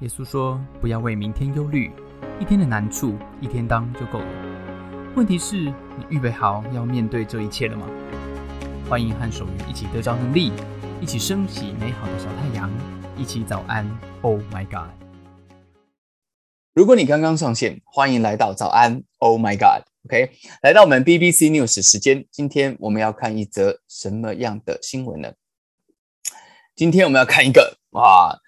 耶稣说：“不要为明天忧虑，一天的难处一天当就够了。问题是，你预备好要面对这一切了吗？”欢迎和守愚一起得着能力，一起升起美好的小太阳，一起早安。Oh my God！如果你刚刚上线，欢迎来到早安。Oh my God！OK，来到我们 BBC News 时间，今天我们要看一则什么样的新闻呢？今天我们要看一个哇。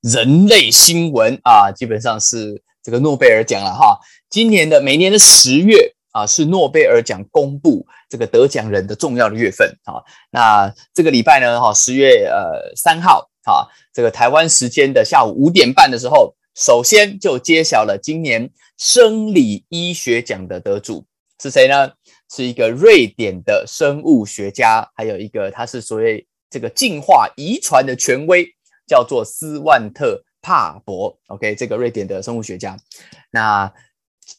人类新闻啊，基本上是这个诺贝尔奖了哈。今年的每年的十月啊，是诺贝尔奖公布这个得奖人的重要的月份啊。那这个礼拜呢，哈，十月呃三号啊，这个台湾时间的下午五点半的时候，首先就揭晓了今年生理医学奖的得主是谁呢？是一个瑞典的生物学家，还有一个他是所谓这个进化遗传的权威。叫做斯万特帕伯，OK，这个瑞典的生物学家。那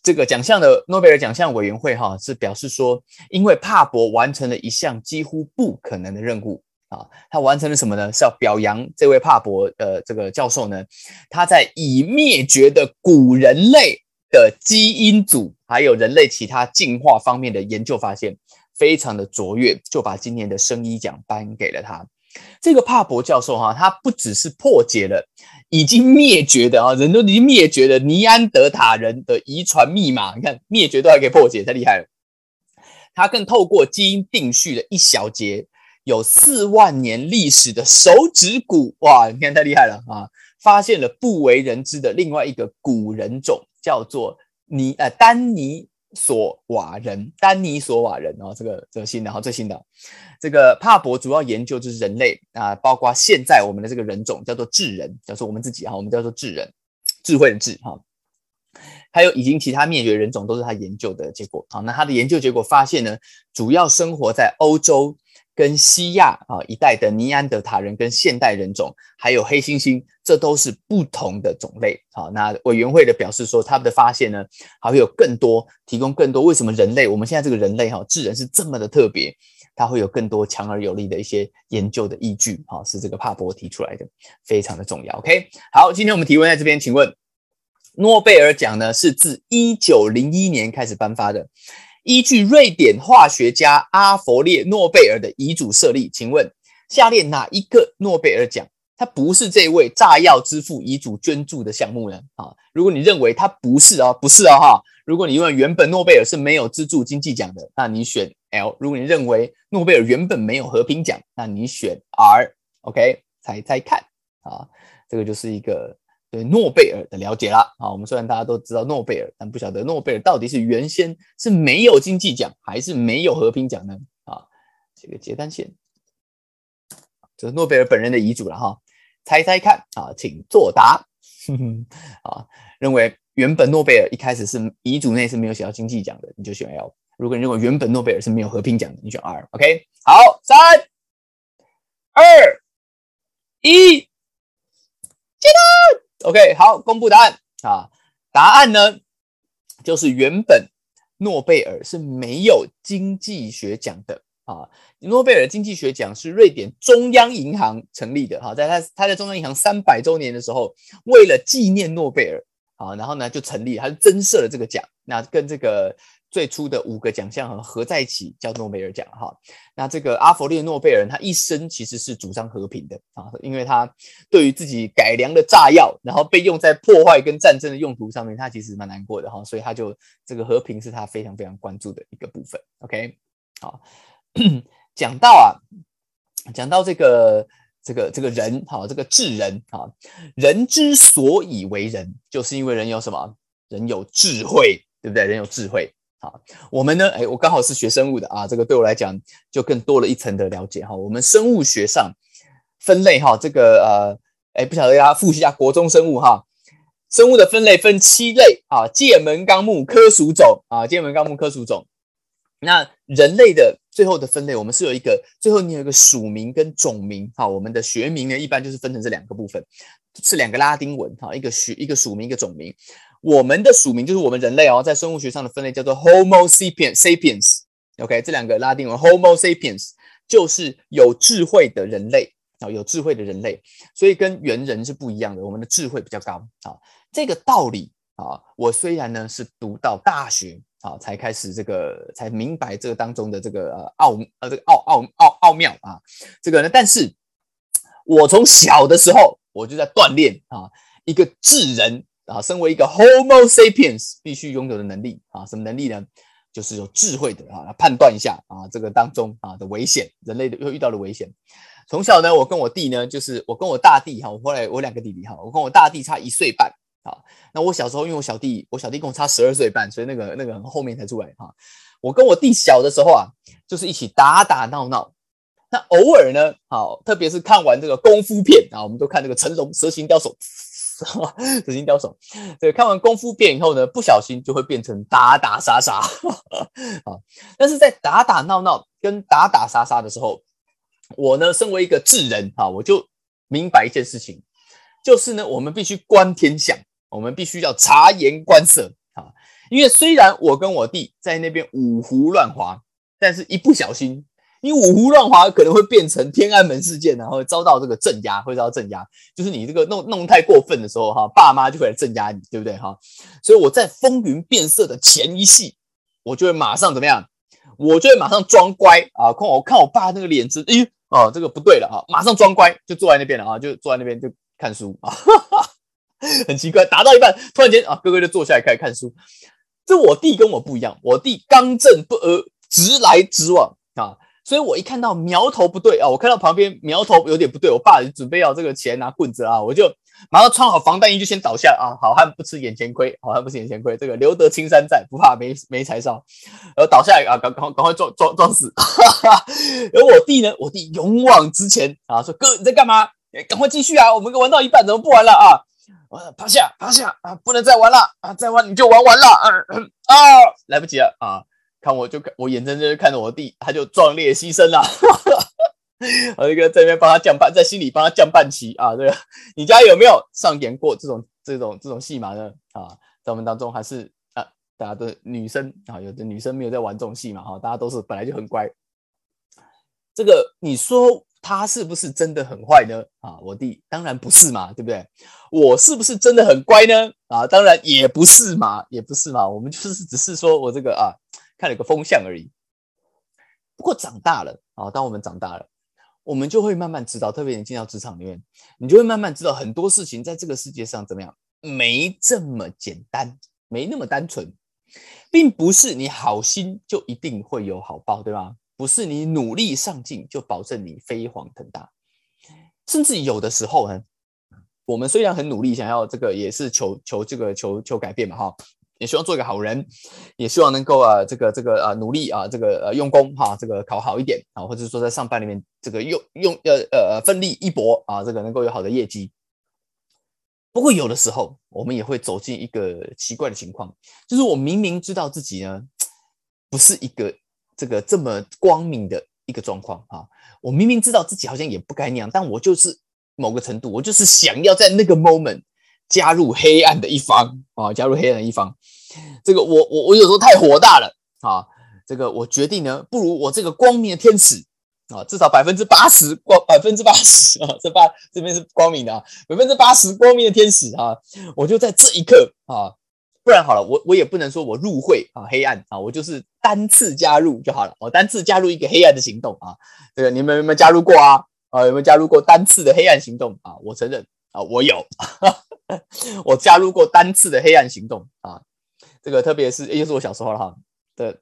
这个奖项的诺贝尔奖项委员会哈是表示说，因为帕伯完成了一项几乎不可能的任务啊，他完成了什么呢？是要表扬这位帕伯呃这个教授呢，他在已灭绝的古人类的基因组还有人类其他进化方面的研究发现非常的卓越，就把今年的生医奖颁给了他。这个帕博教授哈，他不只是破解了已经灭绝的啊，人都已经灭绝的尼安德塔人的遗传密码，你看灭绝都还可以破解，太厉害了。他更透过基因定序的一小节有四万年历史的手指骨，哇，你看太厉害了啊！发现了不为人知的另外一个古人种，叫做尼呃丹尼。索瓦人，丹尼索瓦人哦，这个这个新的哈，最新的这个帕博主要研究就是人类啊，包括现在我们的这个人种叫做智人，叫做我们自己哈，我们叫做智人，智慧的智哈，还有已经其他灭绝人种都是他研究的结果好。那他的研究结果发现呢，主要生活在欧洲。跟西亚啊一带的尼安德塔人跟现代人种，还有黑猩猩，这都是不同的种类。好，那委员会的表示说，他们的发现呢，还会有更多提供更多。为什么人类？我们现在这个人类哈，智人是这么的特别，它会有更多强而有力的一些研究的依据。哈，是这个帕博提出来的，非常的重要。OK，好，今天我们提问在这边，请问诺贝尔奖呢是自一九零一年开始颁发的。依据瑞典化学家阿佛列诺贝尔的遗嘱设立，请问下列哪一个诺贝尔奖，它不是这位炸药之父遗嘱捐助的项目呢？啊，如果你认为它不是哦，不是哦哈。如果你认为原本诺贝尔是没有资助经济奖的，那你选 L。如果你认为诺贝尔原本没有和平奖，那你选 R。OK，猜猜看啊，这个就是一个。对诺贝尔的了解啦，啊，我们虽然大家都知道诺贝尔，但不晓得诺贝尔到底是原先是没有经济奖，还是没有和平奖呢？啊，这个接单线，这是诺贝尔本人的遗嘱了哈，猜猜看啊，请作答。啊，认为原本诺贝尔一开始是遗嘱内是没有写到经济奖的，你就选 L；如果你认为原本诺贝尔是没有和平奖的，你选 R。OK，好，三、二、一，接单。OK，好，公布答案啊！答案呢，就是原本诺贝尔是没有经济学奖的啊。诺贝尔经济学奖是瑞典中央银行成立的哈，在他他在中央银行三百周年的时候，为了纪念诺贝尔啊，然后呢就成立，他就增设了这个奖，那跟这个。最初的五个奖项合在一起叫诺贝尔奖哈。那这个阿佛列诺贝尔他一生其实是主张和平的啊，因为他对于自己改良的炸药，然后被用在破坏跟战争的用途上面，他其实蛮难过的哈。所以他就这个和平是他非常非常关注的一个部分。OK，好，讲到啊，讲到这个这个这个人哈，这个智人哈，人之所以为人，就是因为人有什么？人有智慧，对不对？人有智慧。好，我们呢？哎，我刚好是学生物的啊，这个对我来讲就更多了一层的了解哈。我们生物学上分类哈，这个呃，哎，不晓得大家复习一下国中生物哈。生物的分类分七类啊，界门纲目科属种啊，界门纲目科属种。那人类的最后的分类，我们是有一个最后你有一个属名跟种名哈。我们的学名呢，一般就是分成这两个部分，是两个拉丁文哈，一个属一个属名一个种名。我们的属名就是我们人类哦，在生物学上的分类叫做 Homo sapiens sapiens。OK，这两个拉丁文 Homo sapiens 就是有智慧的人类啊，有智慧的人类，所以跟猿人是不一样的，我们的智慧比较高啊。这个道理啊，我虽然呢是读到大学啊，才开始这个才明白这个当中的这个呃奥呃这个奥奥奥奥妙啊，这个呢，但是我从小的时候我就在锻炼啊，一个智人啊，身为一个 Homo sapiens 必须拥有的能力啊，什么能力呢？就是有智慧的啊，来判断一下啊，这个当中啊的危险，人类的又遇到了危险。从小呢，我跟我弟呢，就是我跟我大弟哈，我后来我两个弟弟哈，我跟我大弟差一岁半啊。那我小时候，因为我小弟，我小弟跟我差十二岁半，所以那个那个后面才出来哈。我跟我弟小的时候啊，就是一起打打闹闹。那偶尔呢，好，特别是看完这个功夫片啊，我们都看这个成龙蛇形刁手。紫金雕手，对，看完功夫变以后呢，不小心就会变成打打杀杀 啊。但是在打打闹闹跟打打杀杀的时候，我呢，身为一个智人啊，我就明白一件事情，就是呢，我们必须观天象，我们必须要察言观色啊。因为虽然我跟我弟在那边五胡乱华，但是一不小心。你五胡乱华可能会变成天安门事件，然后遭到这个镇压，会遭到镇压。就是你这个弄弄太过分的时候，哈，爸妈就会来镇压你，对不对？哈，所以我在风云变色的前一系，我就会马上怎么样？我就会马上装乖啊！看我看我爸那个脸子，哎，哦，这个不对了啊！马上装乖，就坐在那边了啊，就坐在那边就看书啊，很奇怪，打到一半，突然间啊，哥哥就坐下来开始看书。这我弟跟我不一样，我弟刚正不阿，直来直往啊。所以我一看到苗头不对啊，我看到旁边苗头有点不对，我爸准备要这个钱拿棍子啊，我就马上穿好防弹衣就先倒下啊，好汉不吃眼前亏，好汉不吃眼前亏，这个留得青山在，不怕没没柴烧，然后倒下来啊，赶赶赶快装装装死，而我弟呢，我弟勇往直前啊，说哥你在干嘛？赶快继续啊，我们玩到一半怎么不玩了啊？趴下趴下啊，不能再玩了啊，再玩你就玩完了啊啊，来不及了啊。看我就看我眼睁睁看着我弟，他就壮烈牺牲了。我一个在那边帮他降半，在心里帮他降半旗啊。这个你家有没有上演过这种这种这种戏码呢？啊，在我们当中还是啊，大家都女生啊，有的女生没有在玩这种戏嘛哈，大家都是本来就很乖。这个你说他是不是真的很坏呢？啊，我弟当然不是嘛，对不对？我是不是真的很乖呢？啊，当然也不是嘛，也不是嘛。我们就是只是说我这个啊。看了个风向而已。不过长大了啊，当我们长大了，我们就会慢慢知道，特别你进到职场里面，你就会慢慢知道很多事情在这个世界上怎么样，没这么简单，没那么单纯，并不是你好心就一定会有好报，对吧？不是你努力上进就保证你飞黄腾达，甚至有的时候呢，我们虽然很努力，想要这个也是求求这个求求改变嘛，哈。也希望做一个好人，也希望能够啊，这个这个啊努力啊，这个呃用功哈，这个考好一点啊，或者说在上班里面这个用用呃呃奋力一搏啊，这个能够有好的业绩。不过有的时候我们也会走进一个奇怪的情况，就是我明明知道自己呢不是一个这个这么光明的一个状况啊，我明明知道自己好像也不该那样，但我就是某个程度，我就是想要在那个 moment。加入黑暗的一方啊！加入黑暗的一方，这个我我我有时候太火大了啊！这个我决定呢，不如我这个光明的天使啊，至少百分之八十光，百分之八十啊，这八这边是光明的啊，百分之八十光明的天使啊，我就在这一刻啊，不然好了，我我也不能说我入会啊，黑暗啊，我就是单次加入就好了，我单次加入一个黑暗的行动啊，这个你们有没有加入过啊？啊，有没有加入过单次的黑暗行动啊？我承认啊，我有。我加入过单次的黑暗行动啊，这个特别是，也就是我小时候了哈的。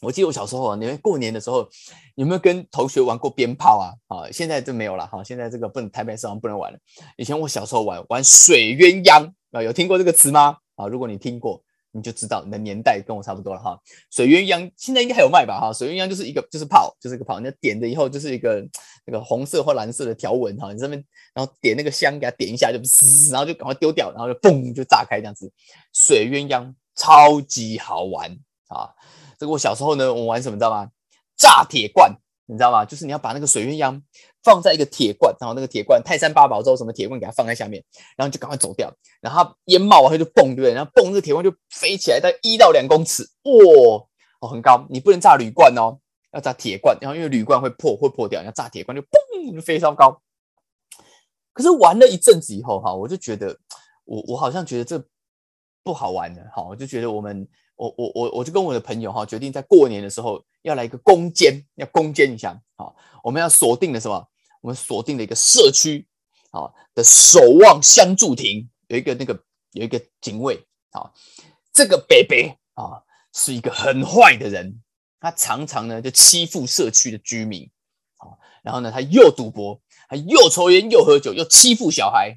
我记得我小时候啊，你们过年的时候有没有跟同学玩过鞭炮啊？啊，现在就没有了哈，现在这个不能台北市不能玩了。以前我小时候玩玩水鸳鸯啊，有听过这个词吗？啊，如果你听过。你就知道你的年代跟我差不多了哈。水鸳鸯现在应该还有卖吧哈。水鸳鸯就是一个就是炮，就是一个炮，你点的以后就是一个那个红色或蓝色的条纹哈。你这边然后点那个香给它点一下就嘶，然后就赶快丢掉，然后就嘣就炸开这样子。水鸳鸯超级好玩啊！这个我小时候呢，我玩什么知道吗？炸铁罐，你知道吗？就是你要把那个水鸳鸯。放在一个铁罐，然后那个铁罐泰山八宝粥什么铁罐给它放在下面，然后就赶快走掉，然后烟冒完它就蹦，对不对？然后蹦，这个铁罐就飞起来，在一到两公尺，哇，哦很高。你不能炸铝罐哦，要炸铁罐，然后因为铝罐会破会破掉，要炸铁罐就嘣就飞超高可是玩了一阵子以后，哈，我就觉得，我我好像觉得这不好玩了，哈，我就觉得我们，我我我我就跟我的朋友哈，决定在过年的时候要来一个攻坚，要攻坚一下，好，我们要锁定的什么？我们锁定了一个社区，啊的守望相助亭，有一个那个有一个警卫，啊，这个北北啊是一个很坏的人，他常常呢就欺负社区的居民，啊，然后呢他又赌博。他又抽烟又喝酒又欺负小孩，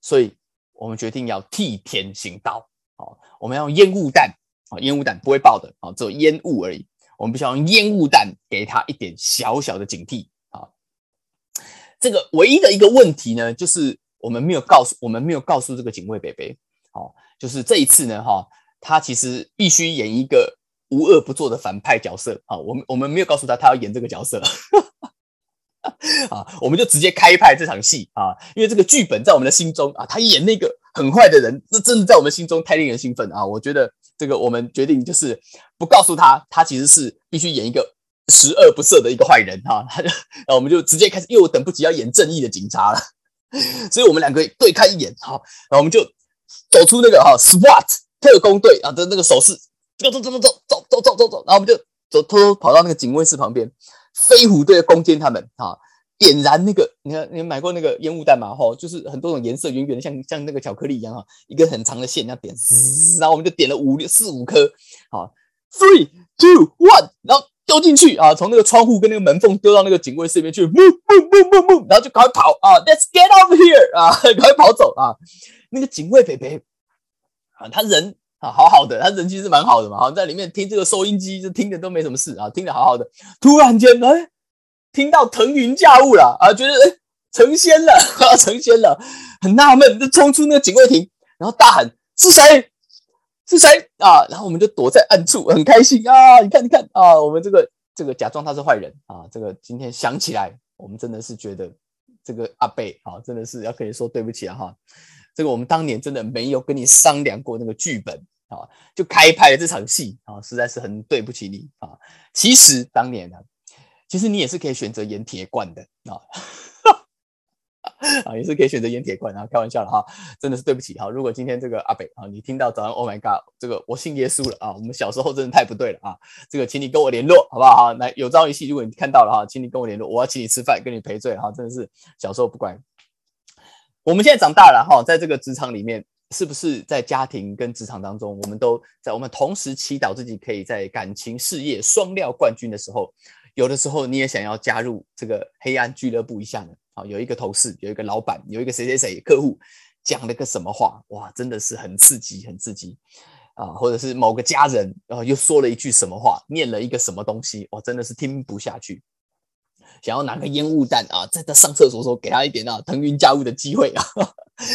所以我们决定要替天行道。好，我们要用烟雾弹。啊，烟雾弹不会爆的。啊，只有烟雾而已。我们必须要用烟雾弹给他一点小小的警惕。啊，这个唯一的一个问题呢，就是我们没有告诉我们没有告诉这个警卫北北。好，就是这一次呢，哈，他其实必须演一个无恶不作的反派角色。好，我们我们没有告诉他他要演这个角色。啊，我们就直接开拍这场戏啊！因为这个剧本在我们的心中啊，他演那个很坏的人，这真的在我们心中太令人兴奋啊！我觉得这个我们决定就是不告诉他，他其实是必须演一个十恶不赦的一个坏人哈！然后我们就直接开始，因为我等不及要演正义的警察了，所以我们两个对看一眼哈，然后我们就走出那个哈 SWAT 特工队啊的那个手势，走走走走走走走走走，然后我们就走偷偷跑到那个警卫室旁边。飞虎队攻坚他们啊，点燃那个，你看你买过那个烟雾弹嘛？哈，就是很多种颜色，圆圆的，像像那个巧克力一样哈，一根很长的线，那样点，然后我们就点了五六四五颗，好，three two one，然后丢进去啊，从那个窗户跟那个门缝丢到那个警卫室里面去，move move move move move，然后就赶快跑啊，let's get out of here 啊，赶快跑走啊，那个警卫北北啊，他人。啊，好好的，他人其实蛮好的嘛，好在里面听这个收音机，就听着都没什么事啊，听着好好的。突然间，哎，听到腾云驾雾了啊，觉得哎成仙了，成仙了，很纳闷，就冲出那个警卫亭，然后大喊是谁？是谁啊？然后我们就躲在暗处，很开心啊！你看，你看啊，我们这个这个假装他是坏人啊，这个今天想起来，我们真的是觉得这个阿贝啊，真的是要可以说对不起啊哈。这个我们当年真的没有跟你商量过那个剧本啊，就开拍了这场戏啊，实在是很对不起你啊。其实当年呢，其实你也是可以选择演铁罐的啊，啊，也是可以选择演铁罐啊，开玩笑了哈，真的是对不起哈。如果今天这个阿北啊，你听到早上 Oh my God，这个我信耶稣了啊，我们小时候真的太不对了啊，这个请你跟我联络好不好？哈，来有朝一夕如果你看到了哈，请你跟我联络，我要请你吃饭，跟你赔罪哈，真的是小时候不管。我们现在长大了哈，在这个职场里面，是不是在家庭跟职场当中，我们都在我们同时祈祷自己可以在感情事业双料冠军的时候，有的时候你也想要加入这个黑暗俱乐部一下呢？啊，有一个同事，有一个老板，有一个谁谁谁客户讲了个什么话，哇，真的是很刺激，很刺激啊！或者是某个家人，然后又说了一句什么话，念了一个什么东西，哇，真的是听不下去。想要拿个烟雾弹啊，在他上厕所的时候给他一点啊腾云驾雾的机会啊！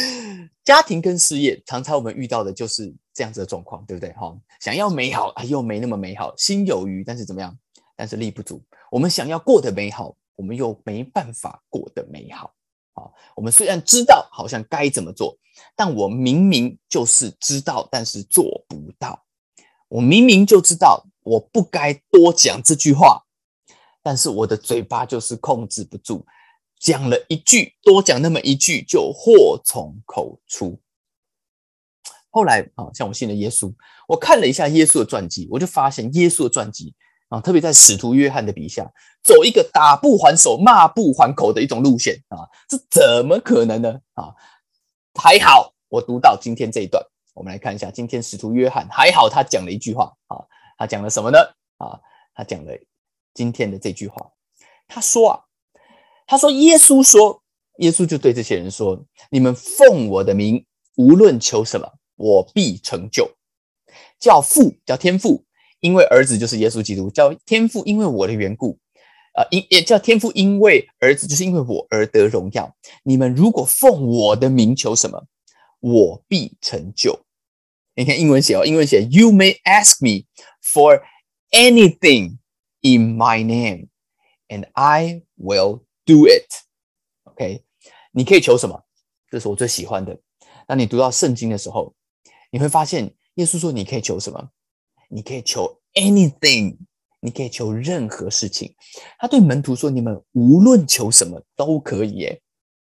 家庭跟事业常常我们遇到的就是这样子的状况，对不对？哈，想要美好啊，又没那么美好，心有余，但是怎么样？但是力不足。我们想要过得美好，我们又没办法过得美好。啊，我们虽然知道好像该怎么做，但我明明就是知道，但是做不到。我明明就知道我不该多讲这句话。但是我的嘴巴就是控制不住，讲了一句，多讲那么一句，就祸从口出。后来啊，像我信了耶稣，我看了一下耶稣的传记，我就发现耶稣的传记啊，特别在使徒约翰的笔下，走一个打不还手、骂不还口的一种路线啊，这怎么可能呢？啊，还好我读到今天这一段，我们来看一下，今天使徒约翰还好他讲了一句话啊，他讲了什么呢？啊，他讲了。今天的这句话，他说啊，他说耶稣说，耶稣就对这些人说：“你们奉我的名，无论求什么，我必成就。”叫父，叫天父，因为儿子就是耶稣基督；叫天父，因为我的缘故，啊，因也叫天父，因为儿子就是因为我而得荣耀。你们如果奉我的名求什么，我必成就。你看英文写哦，英文写：“You may ask me for anything。” In my name, and I will do it. OK，你可以求什么？这是我最喜欢的。当你读到圣经的时候，你会发现耶稣说你可以求什么？你可以求 anything，你可以求任何事情。他对门徒说：“你们无论求什么都可以。”耶。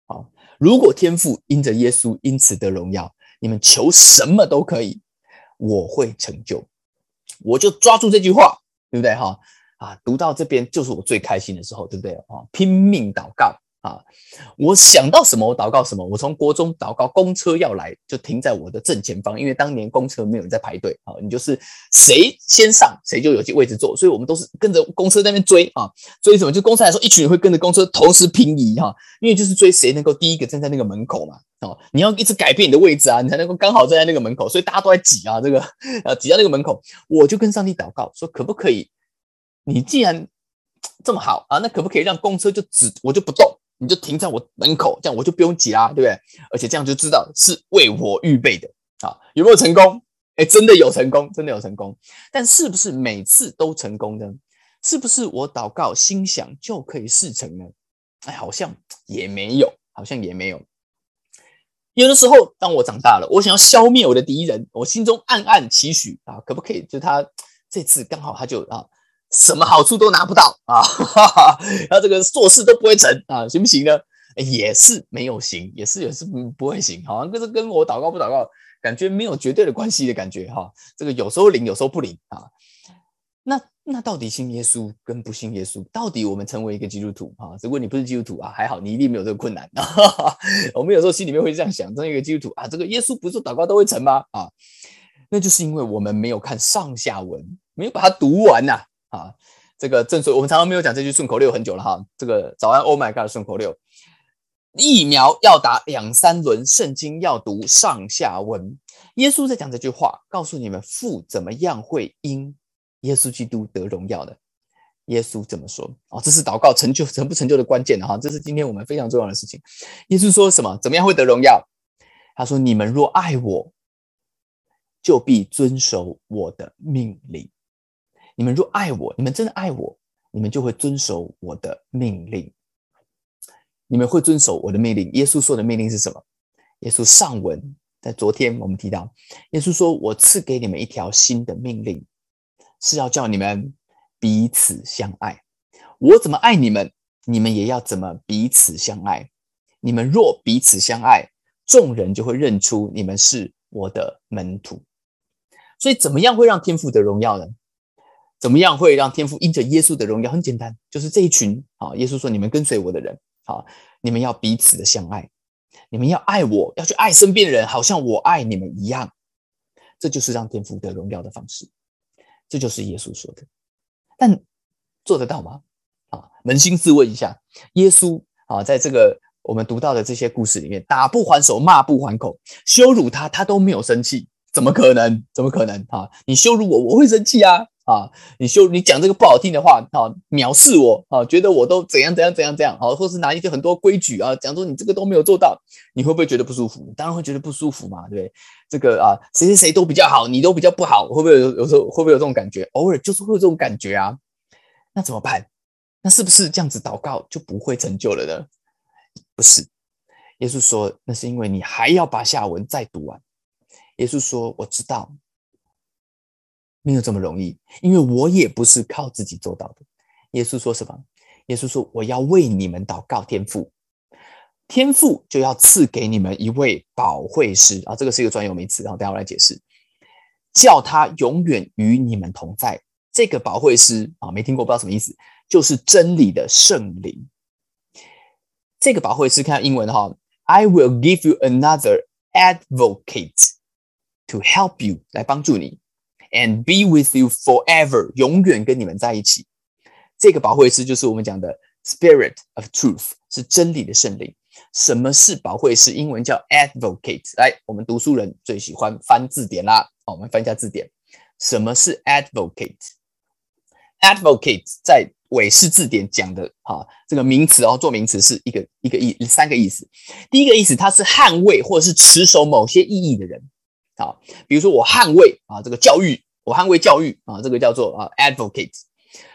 好，如果天父因着耶稣因此得荣耀，你们求什么都可以，我会成就。我就抓住这句话，对不对？哈啊，读到这边就是我最开心的时候，对不对？啊，拼命祷告。啊！我想到什么，我祷告什么。我从国中祷告，公车要来就停在我的正前方，因为当年公车没有人在排队啊，你就是谁先上谁就有位置坐，所以我们都是跟着公车在那边追啊，追什么？就公车来说，一群人会跟着公车同时平移哈，因为就是追谁能够第一个站在那个门口嘛。哦，你要一直改变你的位置啊，你才能够刚好站在那个门口，所以大家都在挤啊，这个啊挤到那个门口，我就跟上帝祷告说，可不可以？你既然这么好啊，那可不可以让公车就只我就不动？你就停在我门口，这样我就不用挤啦，对不对？而且这样就知道是为我预备的啊！有没有成功？哎，真的有成功，真的有成功。但是不是每次都成功呢？是不是我祷告心想就可以事成呢？哎，好像也没有，好像也没有。有的时候，当我长大了，我想要消灭我的敌人，我心中暗暗期许啊，可不可以？就他这次刚好他就啊。什么好处都拿不到啊！然后这个做事都不会成啊，行不行呢？也是没有行，也是也是不不会行，好像跟是跟我祷告不祷告，感觉没有绝对的关系的感觉哈。这个有时候灵，有时候不灵啊。那那到底信耶稣跟不信耶稣，到底我们成为一个基督徒啊？如果你不是基督徒啊，还好你一定没有这个困难啊。我们有时候心里面会这样想：，成为一个基督徒啊，这个耶稣不是祷告都会成吗？啊，那就是因为我们没有看上下文，没有把它读完呐。啊，啊这个正所我们常常没有讲这句顺口溜很久了哈。这个早安，Oh my God，顺口溜，疫苗要打两三轮，圣经要读上下文。耶稣在讲这句话，告诉你们父怎么样会因耶稣基督得荣耀的。耶稣怎么说？哦，这是祷告成就成不成就的关键哈。这是今天我们非常重要的事情。耶稣说什么？怎么样会得荣耀？他说：你们若爱我，就必遵守我的命令。你们若爱我，你们真的爱我，你们就会遵守我的命令。你们会遵守我的命令。耶稣说的命令是什么？耶稣上文在昨天我们提到，耶稣说：“我赐给你们一条新的命令，是要叫你们彼此相爱。我怎么爱你们，你们也要怎么彼此相爱。你们若彼此相爱，众人就会认出你们是我的门徒。所以，怎么样会让天父得荣耀呢？”怎么样会让天父因着耶稣的荣耀？很简单，就是这一群啊，耶稣说：“你们跟随我的人，啊，你们要彼此的相爱，你们要爱我，要去爱身边的人，好像我爱你们一样。”这就是让天父得荣耀的方式，这就是耶稣说的。但做得到吗？啊，扪心自问一下，耶稣啊，在这个我们读到的这些故事里面，打不还手，骂不还口，羞辱他，他都没有生气，怎么可能？怎么可能？啊，你羞辱我，我会生气啊！啊，你修你讲这个不好听的话，啊，藐视我，啊，觉得我都怎样怎样怎样怎样，好，或是拿一些很多规矩啊，讲说你这个都没有做到，你会不会觉得不舒服？当然会觉得不舒服嘛，对不对？这个啊，谁谁谁都比较好，你都比较不好，会不会有有时候会不会有这种感觉？偶尔就是会有这种感觉啊，那怎么办？那是不是这样子祷告就不会成就了呢？不是，耶稣说那是因为你还要把下文再读完。耶稣说我知道。没有这么容易，因为我也不是靠自己做到的。耶稣说什么？耶稣说：“我要为你们祷告，天父，天父就要赐给你们一位保惠师啊，这个是一个专有名词，然后等下我来解释，叫他永远与你们同在。这个保惠师啊，没听过，不知道什么意思，就是真理的圣灵。这个保惠师看英文哈，I will give you another advocate to help you，来帮助你。” And be with you forever，永远跟你们在一起。这个保惠师就是我们讲的 Spirit of Truth，是真理的圣灵。什么是保惠师？英文叫 Advocate。来，我们读书人最喜欢翻字典啦。好，我们翻一下字典。什么是 Advocate？Advocate 在韦氏字典讲的哈，这个名词哦，做名词是一个一个意三个意思。第一个意思，它是捍卫或者是持守某些意义的人。好，比如说我捍卫啊这个教育。我捍卫教育啊，这个叫做啊 advocate。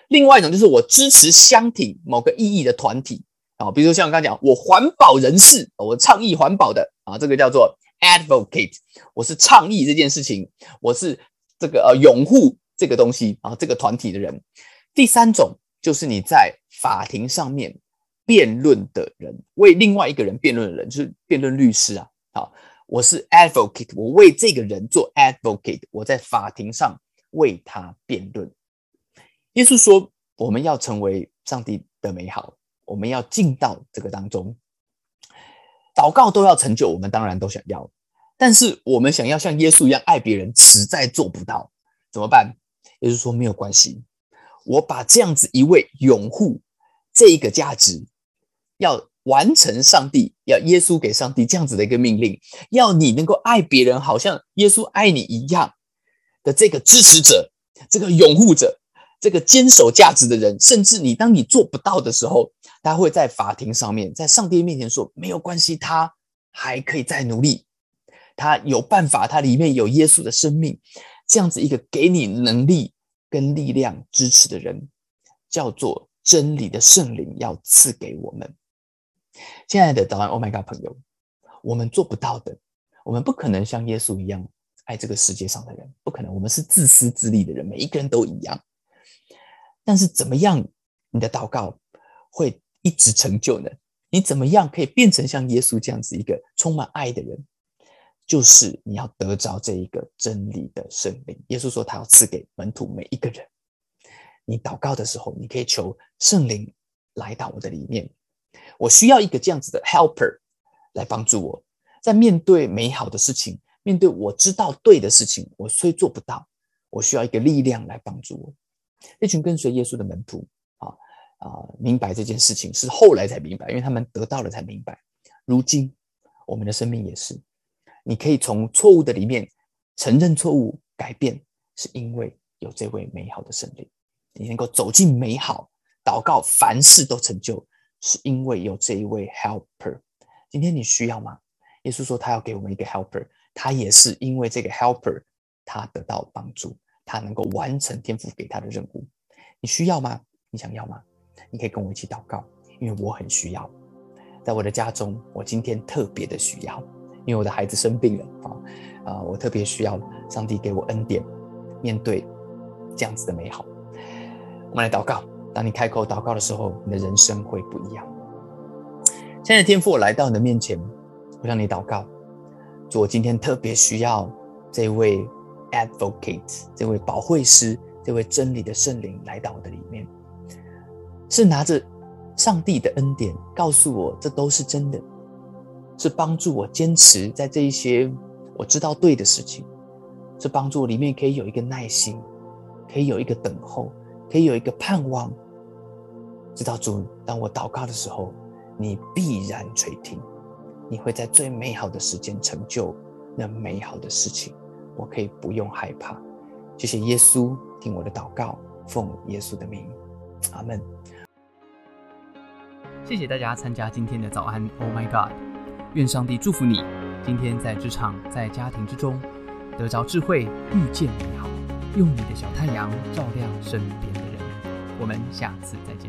另外一种就是我支持相挺某个意义的团体啊，比如说像我刚讲，我环保人士，我倡议环保的啊，这个叫做 advocate。我是倡议这件事情，我是这个呃拥护这个东西啊，这个团体的人。第三种就是你在法庭上面辩论的人，为另外一个人辩论的人，就是辩论律师啊。好，我是 advocate，我为这个人做 advocate，我在法庭上为他辩论。耶稣说，我们要成为上帝的美好，我们要进到这个当中。祷告都要成就，我们当然都想要，但是我们想要像耶稣一样爱别人，实在做不到，怎么办？耶稣说没有关系，我把这样子一位拥护这一个价值，要完成上帝，要耶稣给上帝这样子的一个命令，要你能够爱别人，好像耶稣爱你一样的这个支持者，这个拥护者。这个坚守价值的人，甚至你当你做不到的时候，他会在法庭上面，在上帝面前说没有关系，他还可以再努力，他有办法，他里面有耶稣的生命，这样子一个给你能力跟力量支持的人，叫做真理的圣灵要赐给我们。亲爱的早安，Oh my God，朋友，我们做不到的，我们不可能像耶稣一样爱这个世界上的人，不可能，我们是自私自利的人，每一个人都一样。但是怎么样，你的祷告会一直成就呢？你怎么样可以变成像耶稣这样子一个充满爱的人？就是你要得着这一个真理的圣灵。耶稣说他要赐给门徒每一个人。你祷告的时候，你可以求圣灵来到我的里面。我需要一个这样子的 helper 来帮助我，在面对美好的事情，面对我知道对的事情，我虽做不到，我需要一个力量来帮助我。那群跟随耶稣的门徒啊啊，明白这件事情是后来才明白，因为他们得到了才明白。如今我们的生命也是，你可以从错误的里面承认错误，改变，是因为有这位美好的圣灵。你能够走进美好，祷告凡事都成就，是因为有这一位 helper。今天你需要吗？耶稣说他要给我们一个 helper，他也是因为这个 helper，他得到帮助。他能够完成天赋给他的任务，你需要吗？你想要吗？你可以跟我一起祷告，因为我很需要。在我的家中，我今天特别的需要，因为我的孩子生病了啊啊！我特别需要上帝给我恩典，面对这样子的美好。我们来祷告。当你开口祷告的时候，你的人生会不一样。现在天父，我来到你的面前，我向你祷告，主，我今天特别需要这位。Advocate 这位保惠师，这位真理的圣灵来到我的里面，是拿着上帝的恩典告诉我这都是真的，是帮助我坚持在这一些我知道对的事情，是帮助我里面可以有一个耐心，可以有一个等候，可以有一个盼望。知道主，当我祷告的时候，你必然垂听，你会在最美好的时间成就那美好的事情。我可以不用害怕，谢谢耶稣听我的祷告，奉耶稣的名，阿门。谢谢大家参加今天的早安，Oh my God！愿上帝祝福你，今天在职场、在家庭之中得着智慧，遇见美好，用你的小太阳照亮身边的人。我们下次再见。